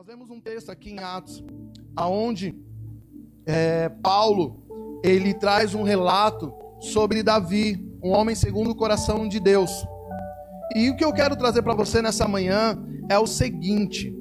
Nós vemos um texto aqui em Atos, aonde é, Paulo ele traz um relato sobre Davi, um homem segundo o coração de Deus. E o que eu quero trazer para você nessa manhã é o seguinte: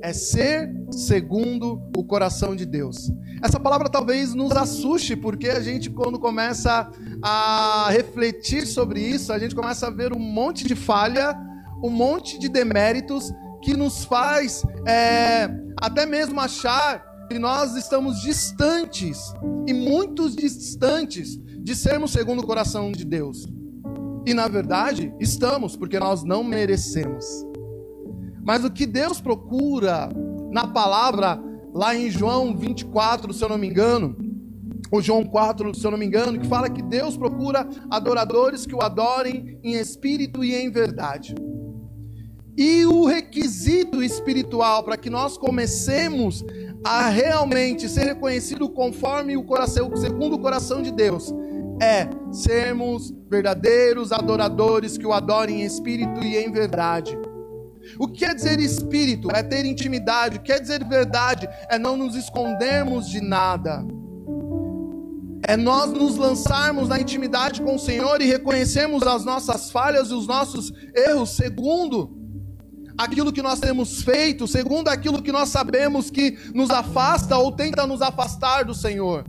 é ser segundo o coração de Deus. Essa palavra talvez nos assuste, porque a gente, quando começa a refletir sobre isso, a gente começa a ver um monte de falha, um monte de deméritos que nos faz é, até mesmo achar que nós estamos distantes e muito distantes de sermos segundo o coração de Deus. E na verdade, estamos, porque nós não merecemos. Mas o que Deus procura na palavra, lá em João 24, se eu não me engano, ou João 4, se eu não me engano, que fala que Deus procura adoradores que o adorem em espírito e em verdade. E o requisito espiritual para que nós comecemos a realmente ser reconhecido conforme o coração, segundo o coração de Deus, é sermos verdadeiros adoradores que o adorem em espírito e em verdade. O que quer dizer espírito? É ter intimidade. O que quer dizer verdade? É não nos escondermos de nada. É nós nos lançarmos na intimidade com o Senhor e reconhecermos as nossas falhas e os nossos erros segundo aquilo que nós temos feito, segundo aquilo que nós sabemos que nos afasta ou tenta nos afastar do Senhor.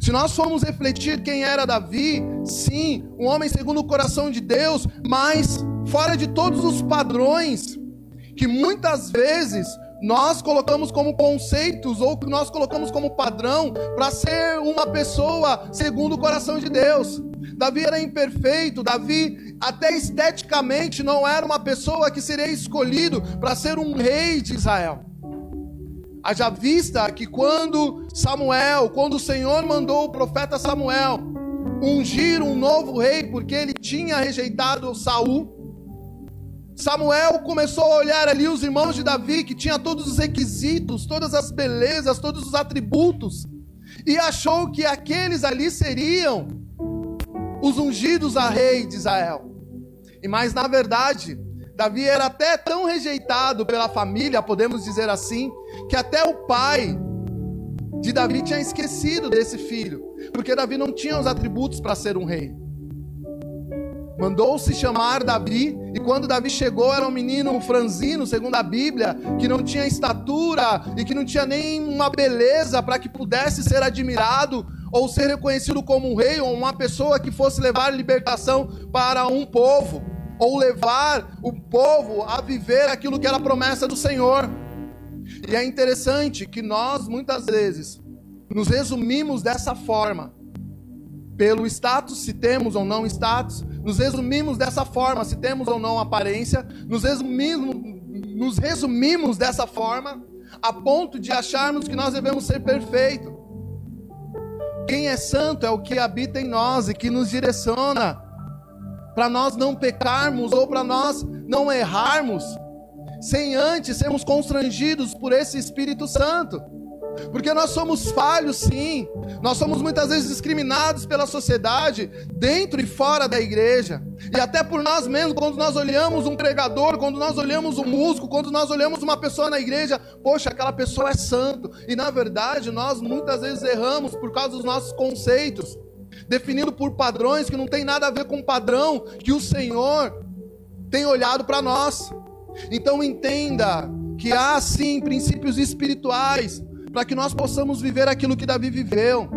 Se nós formos refletir quem era Davi, sim, um homem segundo o coração de Deus, mas fora de todos os padrões que muitas vezes nós colocamos como conceitos ou que nós colocamos como padrão para ser uma pessoa segundo o coração de Deus. Davi era imperfeito, Davi até esteticamente não era uma pessoa que seria escolhido para ser um rei de Israel. Haja vista que quando Samuel, quando o Senhor mandou o profeta Samuel ungir um novo rei, porque ele tinha rejeitado Saul, Samuel começou a olhar ali os irmãos de Davi, que tinha todos os requisitos, todas as belezas, todos os atributos, e achou que aqueles ali seriam os ungidos a rei de Israel. E mais na verdade, Davi era até tão rejeitado pela família, podemos dizer assim, que até o pai de Davi tinha esquecido desse filho, porque Davi não tinha os atributos para ser um rei. Mandou-se chamar Davi, e quando Davi chegou, era um menino franzino, segundo a Bíblia, que não tinha estatura e que não tinha nem uma beleza para que pudesse ser admirado ou ser reconhecido como um rei ou uma pessoa que fosse levar libertação para um povo, ou levar o povo a viver aquilo que era a promessa do Senhor. E é interessante que nós muitas vezes nos resumimos dessa forma pelo status, se temos ou não status, nos resumimos dessa forma, se temos ou não aparência, nos resumimos, nos resumimos dessa forma, a ponto de acharmos que nós devemos ser perfeitos. Quem é santo é o que habita em nós e que nos direciona para nós não pecarmos ou para nós não errarmos, sem antes sermos constrangidos por esse Espírito Santo. Porque nós somos falhos, sim. Nós somos muitas vezes discriminados pela sociedade, dentro e fora da igreja. E até por nós mesmos, quando nós olhamos um pregador, quando nós olhamos um músico, quando nós olhamos uma pessoa na igreja, poxa, aquela pessoa é santo. E na verdade, nós muitas vezes erramos por causa dos nossos conceitos, definido por padrões que não tem nada a ver com o padrão que o Senhor tem olhado para nós. Então entenda que há sim princípios espirituais para que nós possamos viver aquilo que Davi viveu.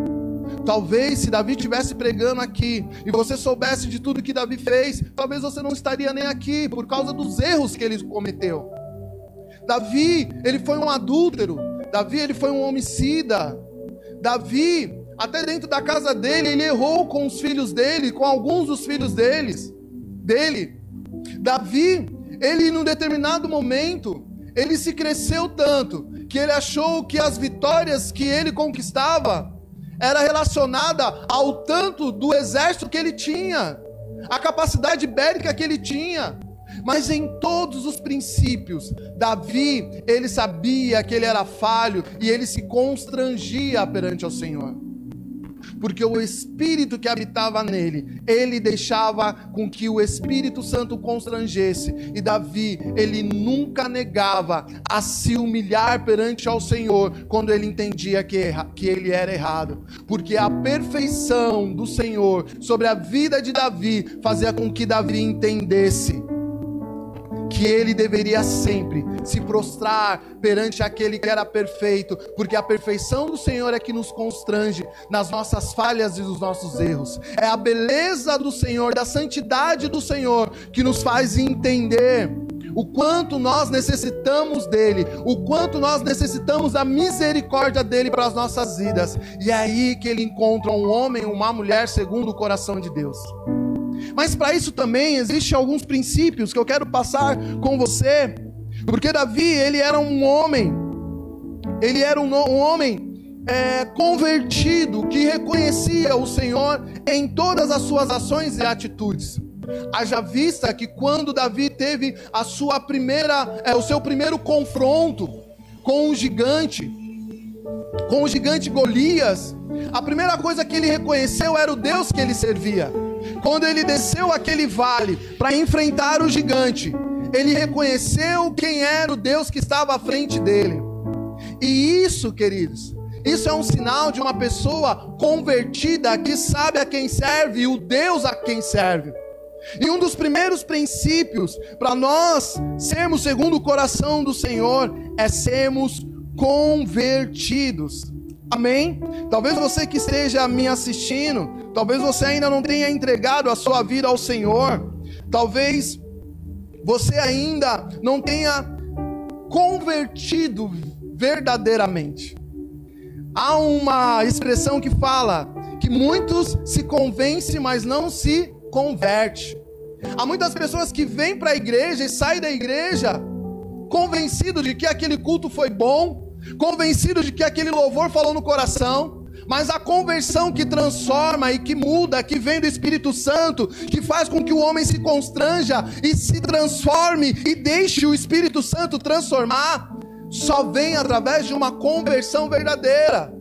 Talvez se Davi estivesse pregando aqui e você soubesse de tudo que Davi fez, talvez você não estaria nem aqui por causa dos erros que ele cometeu. Davi, ele foi um adúltero. Davi, ele foi um homicida. Davi, até dentro da casa dele, ele errou com os filhos dele, com alguns dos filhos deles, dele. Davi, ele num determinado momento, ele se cresceu tanto que ele achou que as vitórias que ele conquistava era relacionada ao tanto do exército que ele tinha, a capacidade bélica que ele tinha. Mas em todos os princípios, Davi, ele sabia que ele era falho e ele se constrangia perante o Senhor. Porque o Espírito que habitava nele, ele deixava com que o Espírito Santo constrangesse. E Davi, ele nunca negava a se humilhar perante ao Senhor quando ele entendia que, que ele era errado, porque a perfeição do Senhor sobre a vida de Davi fazia com que Davi entendesse que ele deveria sempre se prostrar perante aquele que era perfeito, porque a perfeição do Senhor é que nos constrange nas nossas falhas e nos nossos erros. É a beleza do Senhor, da santidade do Senhor que nos faz entender o quanto nós necessitamos dele, o quanto nós necessitamos da misericórdia dele para as nossas vidas. E é aí que ele encontra um homem, uma mulher segundo o coração de Deus. Mas para isso também existem alguns princípios que eu quero passar com você, porque Davi ele era um homem, ele era um, um homem é, convertido que reconhecia o Senhor em todas as suas ações e atitudes. Haja vista que quando Davi teve a sua primeira, é, o seu primeiro confronto com o gigante, com o gigante Golias, a primeira coisa que ele reconheceu era o Deus que ele servia. Quando ele desceu aquele vale para enfrentar o gigante, ele reconheceu quem era o Deus que estava à frente dele. E isso, queridos, isso é um sinal de uma pessoa convertida que sabe a quem serve e o Deus a quem serve. E um dos primeiros princípios para nós sermos segundo o coração do Senhor é sermos convertidos. Amém? Talvez você que esteja me assistindo, talvez você ainda não tenha entregado a sua vida ao Senhor, talvez você ainda não tenha convertido verdadeiramente. Há uma expressão que fala que muitos se convencem, mas não se converte. Há muitas pessoas que vêm para a igreja e saem da igreja convencido de que aquele culto foi bom, convencido de que aquele louvor falou no coração, mas a conversão que transforma e que muda, que vem do Espírito Santo, que faz com que o homem se constranja e se transforme e deixe o Espírito Santo transformar, só vem através de uma conversão verdadeira.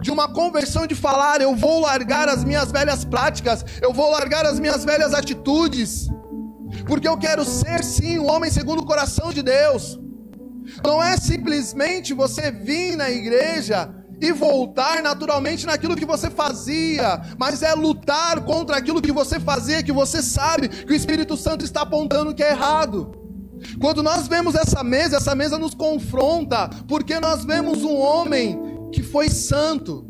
De uma conversão de falar, eu vou largar as minhas velhas práticas, eu vou largar as minhas velhas atitudes, porque eu quero ser sim um homem segundo o coração de Deus. Não é simplesmente você vir na igreja e voltar naturalmente naquilo que você fazia, mas é lutar contra aquilo que você fazia, que você sabe que o Espírito Santo está apontando que é errado. Quando nós vemos essa mesa, essa mesa nos confronta, porque nós vemos um homem que foi santo,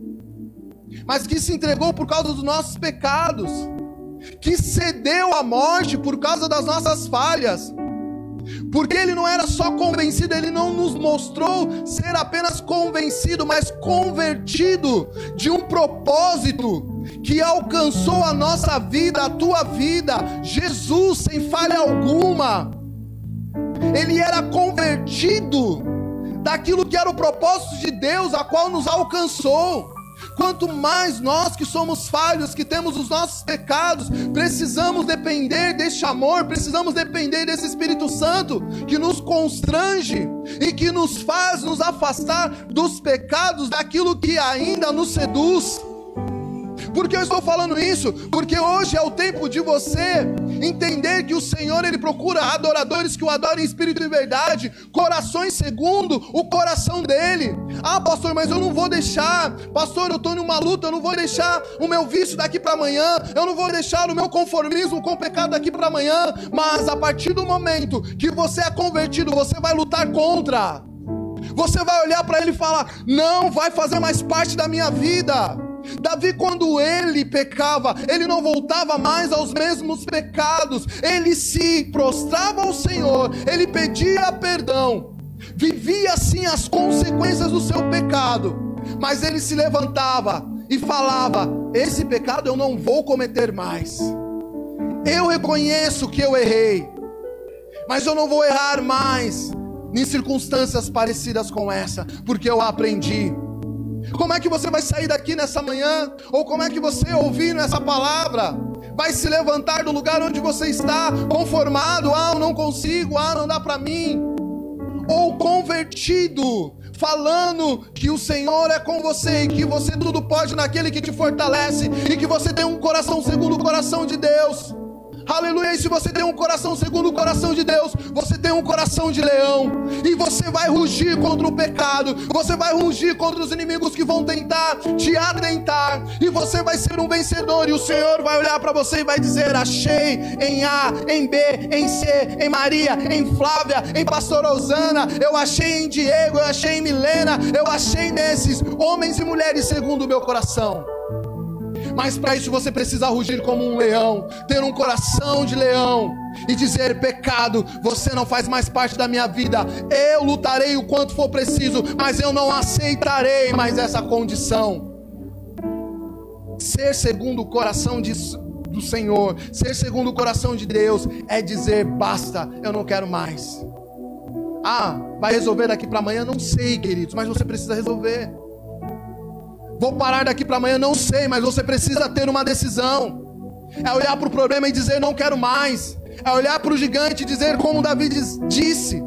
mas que se entregou por causa dos nossos pecados, que cedeu à morte por causa das nossas falhas porque ele não era só convencido, ele não nos mostrou ser apenas convencido, mas convertido de um propósito que alcançou a nossa vida, a tua vida, Jesus sem falha alguma. Ele era convertido daquilo que era o propósito de Deus, a qual nos alcançou. Quanto mais nós que somos falhos, que temos os nossos pecados, precisamos depender deste amor, precisamos depender desse Espírito Santo que nos constrange e que nos faz nos afastar dos pecados, daquilo que ainda nos seduz. Por que eu estou falando isso? Porque hoje é o tempo de você entender que o Senhor ele procura adoradores que o adorem em espírito e verdade, corações segundo o coração dele. Ah, pastor, mas eu não vou deixar. Pastor, eu estou numa luta, eu não vou deixar o meu vício daqui para amanhã. Eu não vou deixar o meu conformismo com o pecado daqui para amanhã. Mas a partir do momento que você é convertido, você vai lutar contra. Você vai olhar para ele e falar: "Não vai fazer mais parte da minha vida". Davi, quando ele pecava, ele não voltava mais aos mesmos pecados, ele se prostrava ao Senhor, ele pedia perdão, vivia assim as consequências do seu pecado, mas ele se levantava e falava: Esse pecado eu não vou cometer mais. Eu reconheço que eu errei, mas eu não vou errar mais em circunstâncias parecidas com essa, porque eu aprendi. Como é que você vai sair daqui nessa manhã? Ou como é que você, ouvindo essa palavra, vai se levantar do lugar onde você está, conformado? Ah, eu não consigo, ah, não dá para mim. Ou convertido, falando que o Senhor é com você e que você tudo pode naquele que te fortalece e que você tem um coração segundo o coração de Deus. Aleluia. E se você tem um coração segundo o coração de Deus, você tem um coração de leão. E você vai rugir contra o pecado. Você vai rugir contra os inimigos que vão tentar te atentar. E você vai ser um vencedor. E o Senhor vai olhar para você e vai dizer: Achei em A, em B, em C, em Maria, em Flávia, em Pastor Osana. Eu achei em Diego, eu achei em Milena. Eu achei nesses homens e mulheres segundo o meu coração. Mas para isso você precisa rugir como um leão, ter um coração de leão e dizer: pecado, você não faz mais parte da minha vida. Eu lutarei o quanto for preciso, mas eu não aceitarei mais essa condição. Ser segundo o coração de, do Senhor, ser segundo o coração de Deus, é dizer: basta, eu não quero mais. Ah, vai resolver daqui para amanhã? Não sei, queridos, mas você precisa resolver. Vou parar daqui para amanhã, não sei, mas você precisa ter uma decisão. É olhar para o problema e dizer não quero mais. É olhar para o gigante e dizer como Davi disse: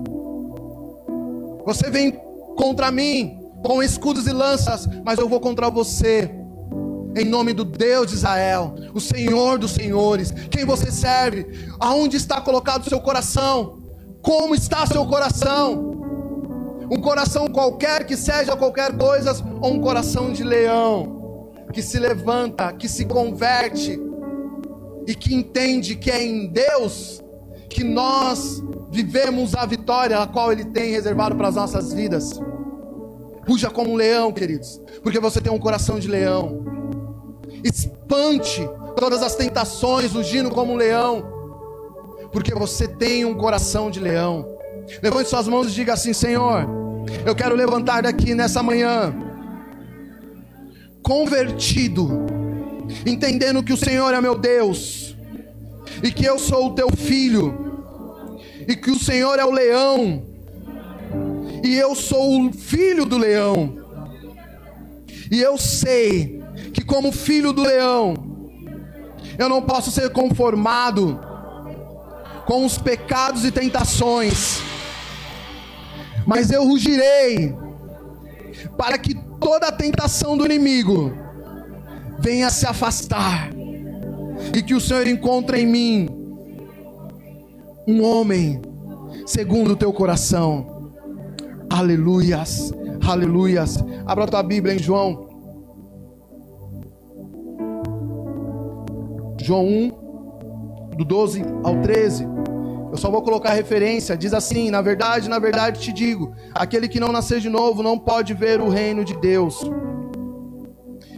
Você vem contra mim com escudos e lanças, mas eu vou contra você. Em nome do Deus de Israel, o Senhor dos senhores, quem você serve, aonde está colocado o seu coração, como está seu coração, um coração qualquer que seja qualquer coisa, ou um coração de leão, que se levanta, que se converte e que entende que é em Deus que nós vivemos a vitória a qual Ele tem reservado para as nossas vidas. Puxa como um leão, queridos, porque você tem um coração de leão. Espante todas as tentações, rugindo como um leão, porque você tem um coração de leão. Levante suas mãos e diga assim: Senhor, eu quero levantar daqui nessa manhã, convertido, entendendo que o Senhor é meu Deus, e que eu sou o teu filho, e que o Senhor é o leão, e eu sou o filho do leão, e eu sei que, como filho do leão, eu não posso ser conformado com os pecados e tentações mas eu rugirei, para que toda a tentação do inimigo venha se afastar, e que o Senhor encontre em mim um homem segundo o teu coração. Aleluias, aleluias. Abra tua Bíblia em João. João 1, do 12 ao 13. Eu só vou colocar referência. Diz assim: Na verdade, na verdade te digo: aquele que não nascer de novo não pode ver o reino de Deus.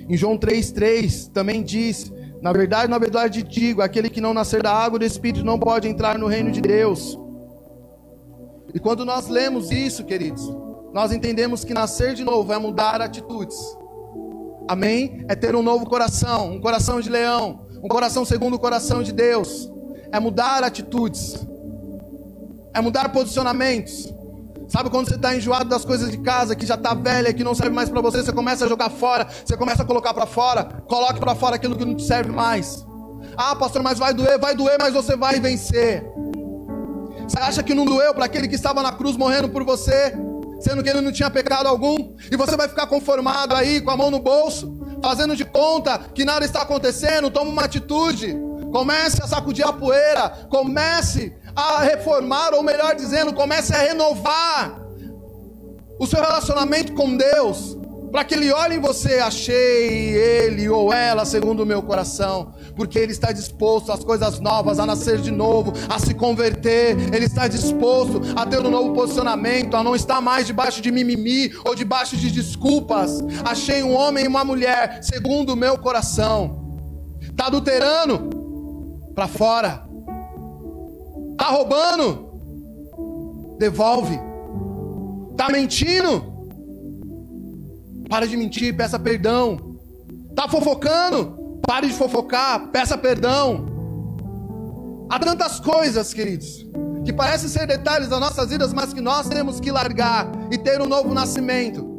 Em João 3,3 também diz: Na verdade, na verdade te digo: aquele que não nascer da água do Espírito não pode entrar no reino de Deus. E quando nós lemos isso, queridos, nós entendemos que nascer de novo é mudar atitudes. Amém? É ter um novo coração, um coração de leão, um coração segundo o coração de Deus. É mudar atitudes é mudar posicionamentos. Sabe quando você está enjoado das coisas de casa, que já está velha, que não serve mais para você, você começa a jogar fora, você começa a colocar para fora, coloque para fora aquilo que não te serve mais. Ah, pastor, mas vai doer, vai doer, mas você vai vencer. Você acha que não doeu para aquele que estava na cruz morrendo por você, sendo que ele não tinha pecado algum? E você vai ficar conformado aí, com a mão no bolso, fazendo de conta que nada está acontecendo? Toma uma atitude. Comece a sacudir a poeira, comece a reformar, ou melhor dizendo, comece a renovar o seu relacionamento com Deus, para que Ele olhe em você, achei ele ou ela segundo o meu coração, porque Ele está disposto às coisas novas, a nascer de novo, a se converter, Ele está disposto a ter um novo posicionamento, a não estar mais debaixo de mimimi ou debaixo de desculpas. Achei um homem e uma mulher segundo o meu coração, está adulterando? Para fora Tá roubando? Devolve. Tá mentindo? Para de mentir, peça perdão. Tá fofocando? Pare de fofocar, peça perdão. Há tantas coisas, queridos, que parecem ser detalhes das nossas vidas, mas que nós temos que largar e ter um novo nascimento.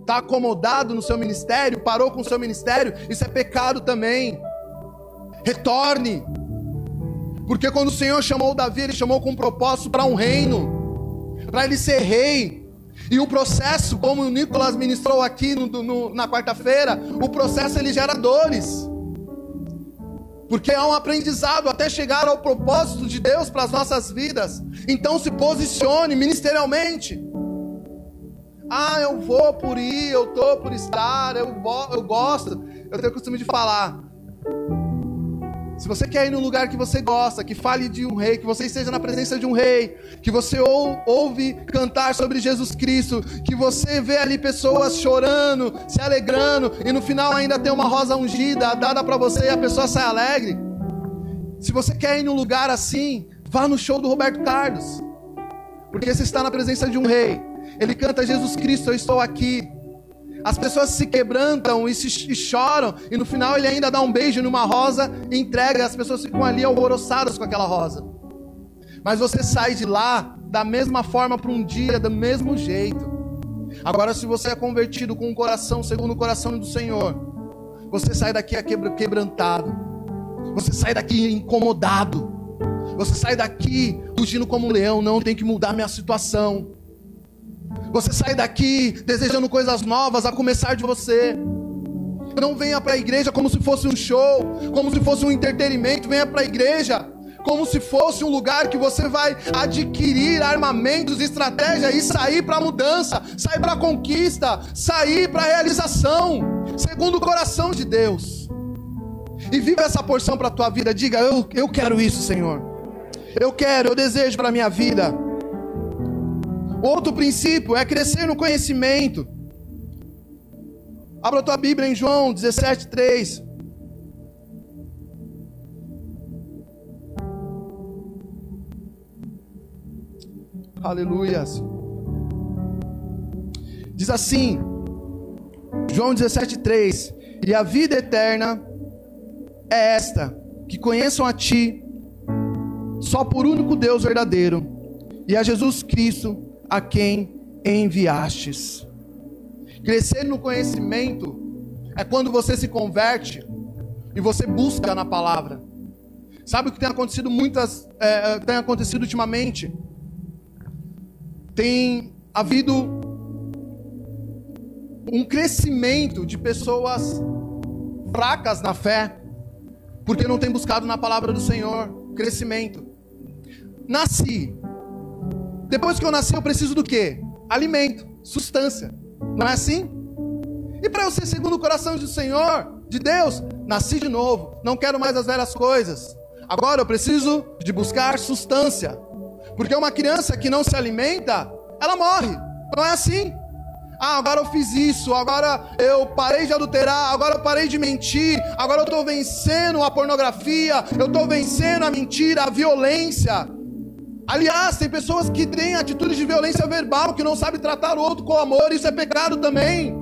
Está acomodado no seu ministério, parou com o seu ministério, isso é pecado também. Retorne, porque quando o Senhor chamou Davi, ele chamou com um propósito para um reino, para ele ser rei. E o processo, como o Nicolas ministrou aqui no, no, na quarta-feira, o processo ele gera dores. Porque é um aprendizado até chegar ao propósito de Deus para as nossas vidas. Então se posicione ministerialmente. Ah, eu vou por ir, eu tô por estar, eu, eu gosto. Eu tenho o costume de falar. Se você quer ir num lugar que você gosta, que fale de um rei, que você esteja na presença de um rei, que você ou, ouve cantar sobre Jesus Cristo, que você vê ali pessoas chorando, se alegrando, e no final ainda tem uma rosa ungida dada para você e a pessoa sai alegre. Se você quer ir num lugar assim, vá no show do Roberto Carlos, porque você está na presença de um rei. Ele canta Jesus Cristo, eu estou aqui. As pessoas se quebrantam e, se, e choram, e no final ele ainda dá um beijo numa rosa e entrega, as pessoas ficam ali alvoroçadas com aquela rosa. Mas você sai de lá da mesma forma para um dia, do mesmo jeito. Agora, se você é convertido com o um coração segundo o coração do Senhor, você sai daqui quebrantado, você sai daqui incomodado, você sai daqui fugindo como um leão. Não tem que mudar minha situação. Você sai daqui desejando coisas novas, a começar de você. Não venha para a igreja como se fosse um show, como se fosse um entretenimento. Venha para a igreja como se fosse um lugar que você vai adquirir armamentos, estratégia e sair para a mudança, sair para a conquista, sair para a realização, segundo o coração de Deus. E viva essa porção para a tua vida. Diga: eu, eu quero isso, Senhor. Eu quero, eu desejo para a minha vida. Outro princípio é crescer no conhecimento. Abra a tua Bíblia em João 17, 3. Aleluias. Diz assim, João 17, 3: E a vida eterna é esta, que conheçam a Ti, só por único Deus verdadeiro, e a Jesus Cristo, a quem enviastes. Crescer no conhecimento é quando você se converte e você busca na palavra. Sabe o que tem acontecido muitas, é, é tem acontecido ultimamente? Tem havido um crescimento de pessoas fracas na fé, porque não tem buscado na palavra do Senhor. Crescimento. Nasci, depois que eu nasci, eu preciso do quê? Alimento, substância. Não é assim? E para eu ser segundo o coração do Senhor, de Deus, nasci de novo. Não quero mais as velhas coisas. Agora eu preciso de buscar substância. Porque uma criança que não se alimenta, ela morre. Não é assim? Ah, agora eu fiz isso, agora eu parei de adulterar, agora eu parei de mentir, agora eu estou vencendo a pornografia, eu estou vencendo a mentira, a violência. Aliás, tem pessoas que têm atitudes de violência verbal, que não sabem tratar o outro com amor, isso é pecado também.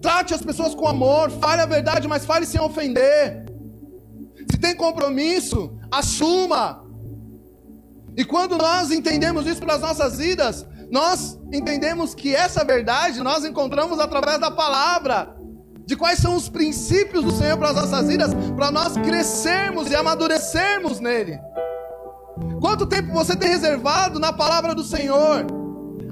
Trate as pessoas com amor, fale a verdade, mas fale sem ofender. Se tem compromisso, assuma. E quando nós entendemos isso para as nossas vidas, nós entendemos que essa verdade nós encontramos através da palavra de quais são os princípios do Senhor para as nossas vidas, para nós crescermos e amadurecermos nele. Quanto tempo você tem reservado na palavra do Senhor?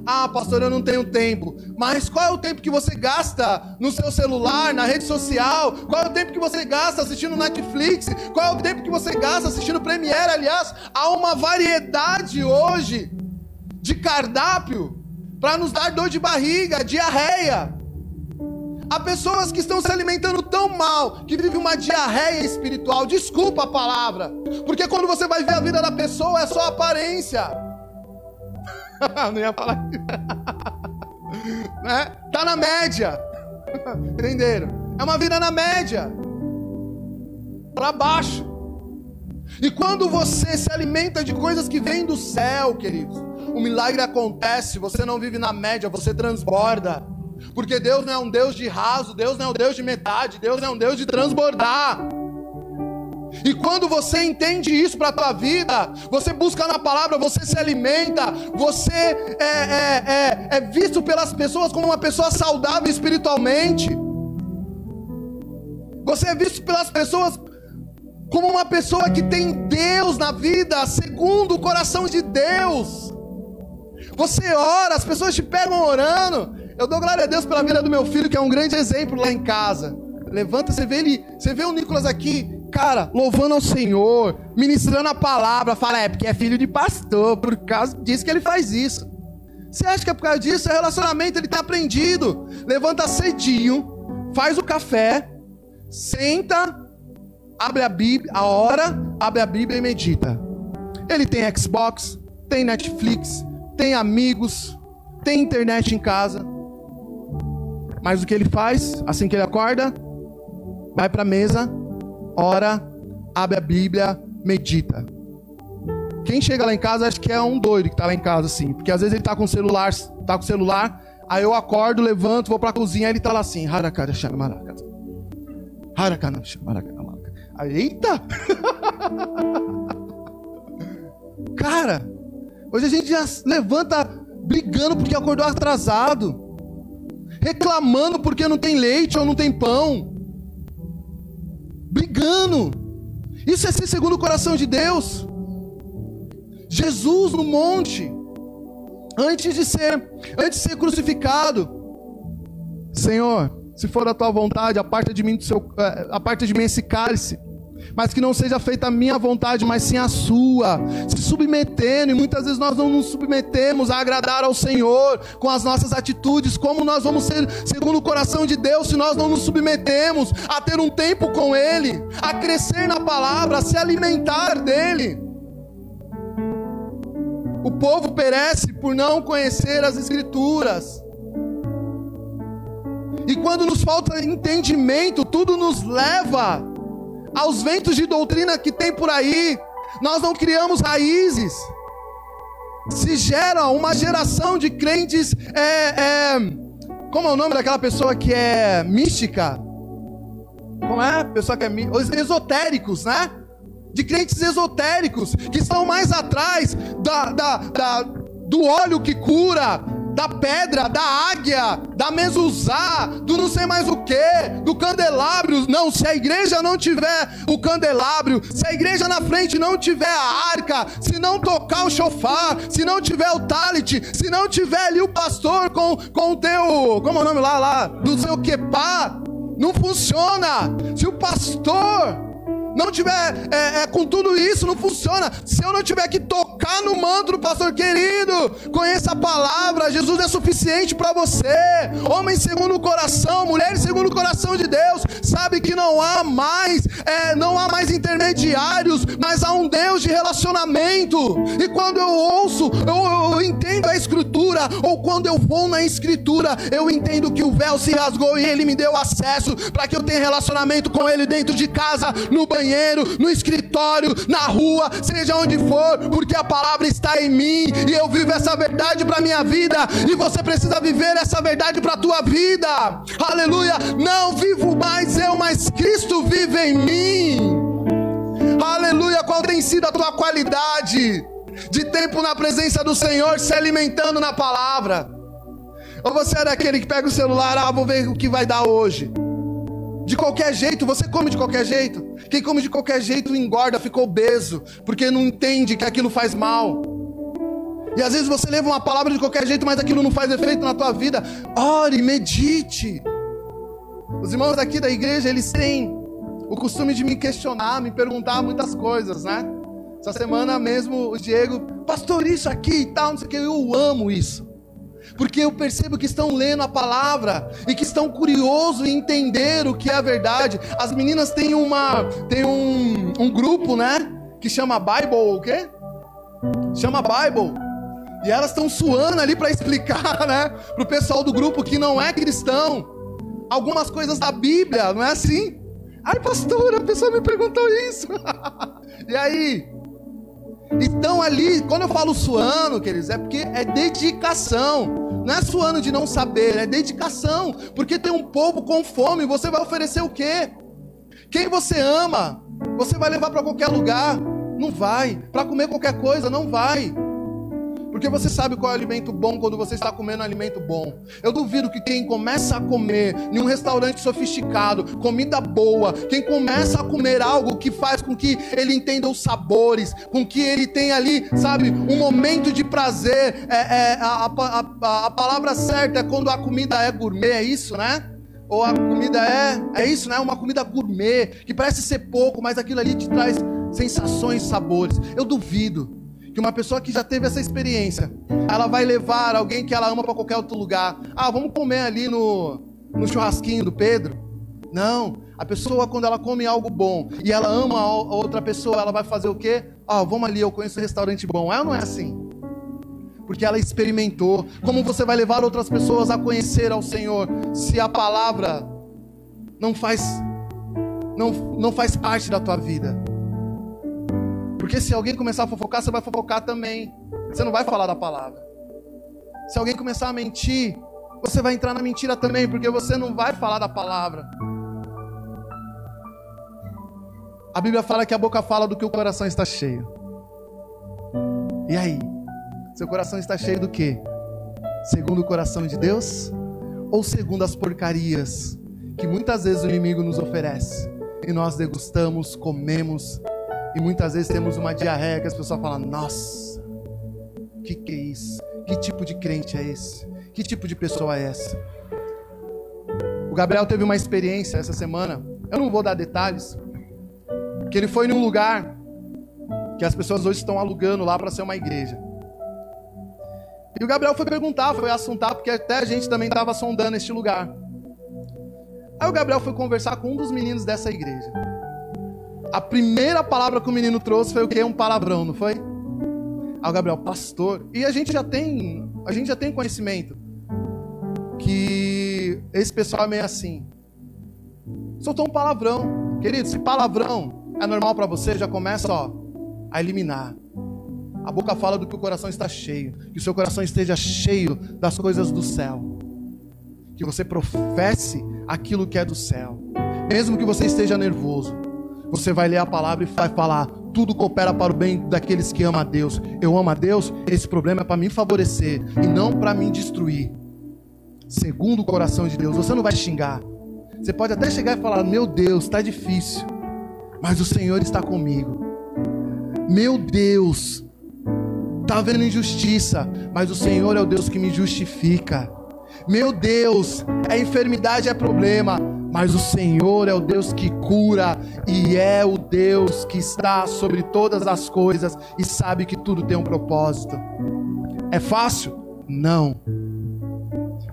Ah, pastor, eu não tenho tempo. Mas qual é o tempo que você gasta no seu celular, na rede social? Qual é o tempo que você gasta assistindo Netflix? Qual é o tempo que você gasta assistindo Premiere? Aliás, há uma variedade hoje de cardápio para nos dar dor de barriga, diarreia. Há pessoas que estão se alimentando tão mal que vivem uma diarreia espiritual. Desculpa a palavra. Porque quando você vai ver a vida da pessoa, é só aparência. Não ia falar. né? Tá na média. Entenderam? É uma vida na média. Para baixo. E quando você se alimenta de coisas que vêm do céu, queridos, o milagre acontece, você não vive na média, você transborda. Porque Deus não é um Deus de raso, Deus não é um Deus de metade, Deus é um Deus de transbordar. E quando você entende isso para a tua vida, você busca na palavra, você se alimenta, você é, é, é, é visto pelas pessoas como uma pessoa saudável espiritualmente. Você é visto pelas pessoas como uma pessoa que tem Deus na vida, segundo o coração de Deus. Você ora, as pessoas te pegam orando. Eu dou glória a Deus pela vida do meu filho, que é um grande exemplo lá em casa. Levanta, você vê ele, você vê o Nicolas aqui, cara, louvando ao Senhor, ministrando a palavra, fala, é porque é filho de pastor, por causa disso que ele faz isso. Você acha que é por causa disso? É relacionamento, ele tá aprendido. Levanta cedinho, faz o café, senta, abre a Bíblia, a hora, abre a Bíblia e medita. Ele tem Xbox, tem Netflix, tem amigos, tem internet em casa. Mas o que ele faz assim que ele acorda? Vai para a mesa, ora, abre a Bíblia, medita. Quem chega lá em casa acha que é um doido que está lá em casa assim, porque às vezes ele está com o celular, tá com o celular, aí eu acordo, levanto, vou para a cozinha, ele está lá assim, harakara shanamaraka. Harakana shanamaraka. Eita! Cara, hoje a gente já levanta brigando porque acordou atrasado, reclamando porque não tem leite ou não tem pão, brigando. Isso é ser segundo o coração de Deus. Jesus no monte, antes de ser, antes de ser crucificado, Senhor, se for a tua vontade, aparta de mim, seu, eh, aparta de mim esse cálice mas que não seja feita a minha vontade, mas sim a sua, se submetendo, e muitas vezes nós não nos submetemos a agradar ao Senhor com as nossas atitudes, como nós vamos ser segundo o coração de Deus se nós não nos submetemos a ter um tempo com Ele, a crescer na palavra, a se alimentar dEle. O povo perece por não conhecer as Escrituras. E quando nos falta entendimento, tudo nos leva aos ventos de doutrina que tem por aí. Nós não criamos raízes. Se gera uma geração de crentes. É, é, como é o nome daquela pessoa que é mística? Como é? Pessoa que é Os esotéricos, né? De crentes esotéricos que estão mais atrás da, da, da do óleo que cura, da pedra, da águia, da mezuzá, do não sei mais o que, do candelabro. Não, se a igreja não tiver o candelabro, se a igreja na frente não tiver a arca, se não tocar o chofar, se não tiver o talit, se não tiver ali o pastor com, com o teu, como é o nome lá, lá, do seu quepá, não funciona. Se o pastor não tiver é, é, com tudo isso, não funciona. Se eu não tiver que tocar no manto do pastor querido, conheça a palavra, Jesus é suficiente para você. Homem segundo o coração, mulher segundo o coração de Deus, sabe que não há mais, é, não há mais intermediários, mas há um Deus de relacionamento. E quando eu ouço, eu, eu entendo a escritura, ou quando eu vou na escritura, eu entendo que o véu se rasgou e ele me deu acesso para que eu tenha relacionamento com ele dentro de casa, no banheiro banheiro, no escritório, na rua, seja onde for, porque a palavra está em mim e eu vivo essa verdade para minha vida e você precisa viver essa verdade para a tua vida. Aleluia! Não vivo mais eu, mas Cristo vive em mim. Aleluia! Qual tem sido a tua qualidade de tempo na presença do Senhor, se alimentando na palavra? Ou você é daquele que pega o celular, ah, vou ver o que vai dar hoje de qualquer jeito, você come de qualquer jeito. Quem come de qualquer jeito engorda, fica obeso, porque não entende que aquilo faz mal. E às vezes você leva uma palavra de qualquer jeito, mas aquilo não faz efeito na tua vida. Ore, medite. Os irmãos aqui da igreja, eles têm o costume de me questionar, me perguntar muitas coisas, né? Essa semana mesmo o Diego, pastor, isso aqui e tal, não sei o que, eu amo isso porque eu percebo que estão lendo a palavra e que estão curiosos em entender o que é a verdade. As meninas têm uma têm um, um grupo, né? Que chama Bible, o quê? Chama Bible. E elas estão suando ali para explicar, né? Pro pessoal do grupo que não é cristão. Algumas coisas da Bíblia, não é assim? Ai, pastor, a pessoa me perguntou isso. e aí? Estão ali, quando eu falo suando, queridos, é porque é dedicação. Não é suando de não saber, é dedicação. Porque tem um povo com fome, você vai oferecer o quê? Quem você ama, você vai levar para qualquer lugar? Não vai. Para comer qualquer coisa? Não vai. Porque você sabe qual é o alimento bom quando você está comendo um alimento bom. Eu duvido que quem começa a comer em um restaurante sofisticado, comida boa, quem começa a comer algo que faz com que ele entenda os sabores, com que ele tenha ali, sabe, um momento de prazer. É, é a, a, a, a palavra certa é quando a comida é gourmet, é isso, né? Ou a comida é, é isso, né? Uma comida gourmet, que parece ser pouco, mas aquilo ali te traz sensações, sabores. Eu duvido que uma pessoa que já teve essa experiência, ela vai levar alguém que ela ama para qualquer outro lugar. Ah, vamos comer ali no, no churrasquinho do Pedro. Não, a pessoa quando ela come algo bom e ela ama a outra pessoa, ela vai fazer o quê? Ah, vamos ali, eu conheço um restaurante bom. Ou não é assim? Porque ela experimentou. Como você vai levar outras pessoas a conhecer ao Senhor se a palavra não faz não, não faz parte da tua vida? Porque se alguém começar a fofocar, você vai fofocar também. Você não vai falar da palavra. Se alguém começar a mentir, você vai entrar na mentira também, porque você não vai falar da palavra. A Bíblia fala que a boca fala do que o coração está cheio. E aí? Seu coração está cheio do quê? Segundo o coração de Deus? Ou segundo as porcarias que muitas vezes o inimigo nos oferece? E nós degustamos, comemos e muitas vezes temos uma diarreia que as pessoas falam: Nossa, o que, que é isso? Que tipo de crente é esse? Que tipo de pessoa é essa? O Gabriel teve uma experiência essa semana. Eu não vou dar detalhes. Que ele foi num lugar que as pessoas hoje estão alugando lá para ser uma igreja. E o Gabriel foi perguntar, foi assuntar, porque até a gente também estava sondando este lugar. Aí o Gabriel foi conversar com um dos meninos dessa igreja. A primeira palavra que o menino trouxe foi o que? Um palavrão, não foi? Aí o Gabriel, pastor. E a gente já tem, a gente já tem conhecimento que esse pessoal é meio assim. Soltou um palavrão. Querido, se palavrão é normal para você, já começa, ó, a eliminar. A boca fala do que o coração está cheio. Que o seu coração esteja cheio das coisas do céu. Que você professe aquilo que é do céu. Mesmo que você esteja nervoso, você vai ler a palavra e vai falar: tudo coopera para o bem daqueles que amam a Deus. Eu amo a Deus, esse problema é para me favorecer e não para me destruir. Segundo o coração de Deus, você não vai xingar. Você pode até chegar e falar: Meu Deus, está difícil, mas o Senhor está comigo. Meu Deus, está havendo injustiça, mas o Senhor é o Deus que me justifica. Meu Deus, a enfermidade é problema, mas o Senhor é o Deus que cura e é o Deus que está sobre todas as coisas e sabe que tudo tem um propósito. É fácil? Não.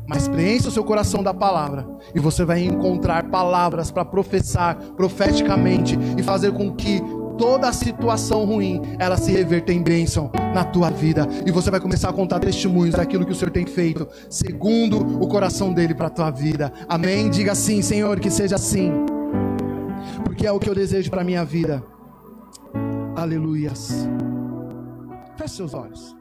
Mas preencha o seu coração da palavra e você vai encontrar palavras para professar profeticamente e fazer com que toda a situação ruim, ela se reverter em bênção na tua vida. E você vai começar a contar testemunhos daquilo que o Senhor tem feito, segundo o coração dele para a tua vida. Amém? Diga assim, Senhor, que seja assim. Porque é o que eu desejo para a minha vida. Aleluias. Feche seus olhos.